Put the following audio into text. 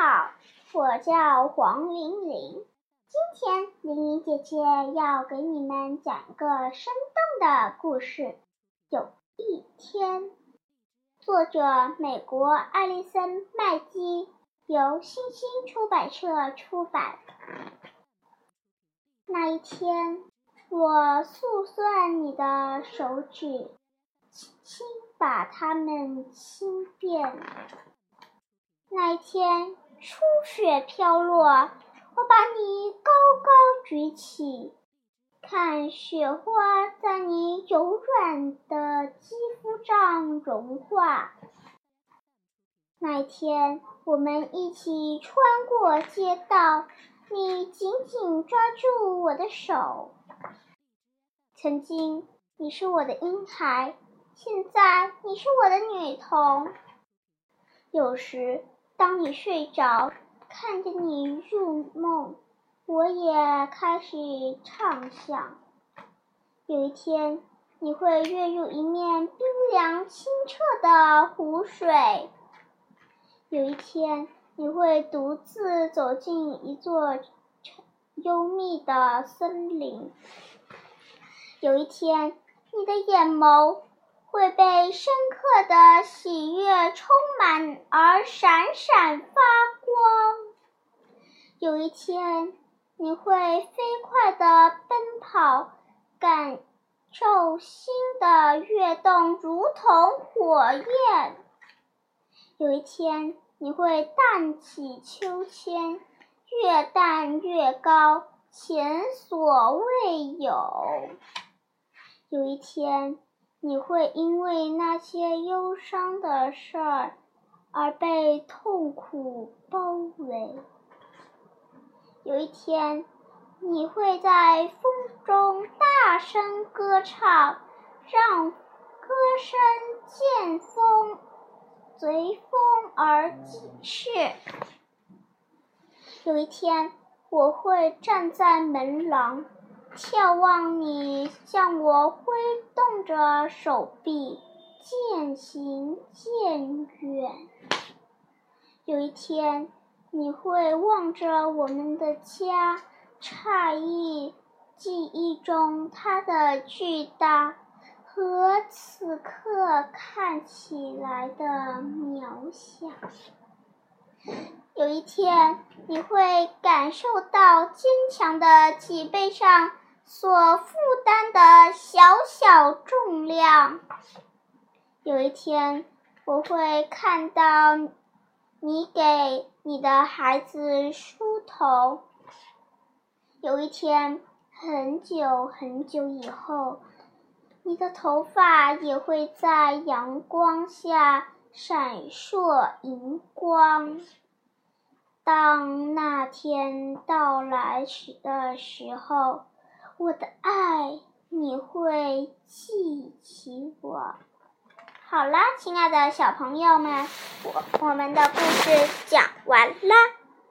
好，我叫黄玲玲。今天玲玲姐姐要给你们讲一个生动的故事。有一天，作者美国艾丽森·麦基，由新星出版社出版。那一天，我速算你的手指，轻轻把它们轻便。那一天，初雪飘落，我把你高高举起，看雪花在你柔软的肌肤上融化。那一天，我们一起穿过街道，你紧紧抓住我的手。曾经，你是我的婴孩，现在你是我的女童。有时。当你睡着，看着你入梦，我也开始畅想。有一天，你会跃入一面冰凉清澈的湖水；有一天，你会独自走进一座幽密的森林；有一天，你的眼眸。会被深刻的喜悦充满而闪闪发光。有一天，你会飞快地奔跑，感受心的跃动如同火焰。有一天，你会荡起秋千，越荡越高，前所未有。有一天。你会因为那些忧伤的事儿而被痛苦包围。有一天，你会在风中大声歌唱，让歌声见风随风而逝。有一天，我会站在门廊。眺望你向我挥动着手臂，渐行渐远。有一天，你会望着我们的家，诧异记忆中它的巨大和此刻看起来的渺小。有一天，你会感受到坚强的脊背上。所负担的小小重量。有一天，我会看到你给你的孩子梳头。有一天，很久很久以后，你的头发也会在阳光下闪烁银光。当那天到来时的时候。我的爱，你会记起我。好啦，亲爱的小朋友们，我我们的故事讲完啦。